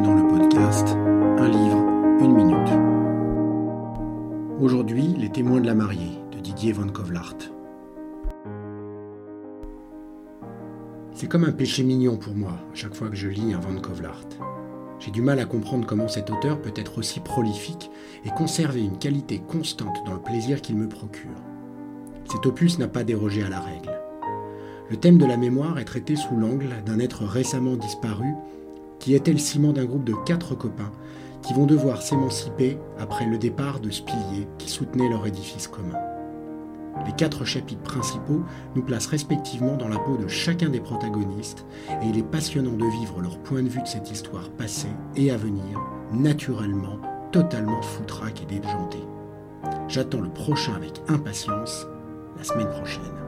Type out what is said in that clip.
dans le podcast Un livre, une minute. Aujourd'hui, Les témoins de la mariée de Didier Van Kovlart. C'est comme un péché mignon pour moi à chaque fois que je lis un Van Kovlart. J'ai du mal à comprendre comment cet auteur peut être aussi prolifique et conserver une qualité constante dans le plaisir qu'il me procure. Cet opus n'a pas dérogé à la règle. Le thème de la mémoire est traité sous l'angle d'un être récemment disparu qui était le ciment d'un groupe de quatre copains qui vont devoir s'émanciper après le départ de ce qui soutenait leur édifice commun. Les quatre chapitres principaux nous placent respectivement dans la peau de chacun des protagonistes et il est passionnant de vivre leur point de vue de cette histoire passée et à venir, naturellement, totalement foutraque et déjantée. J'attends le prochain avec impatience, la semaine prochaine.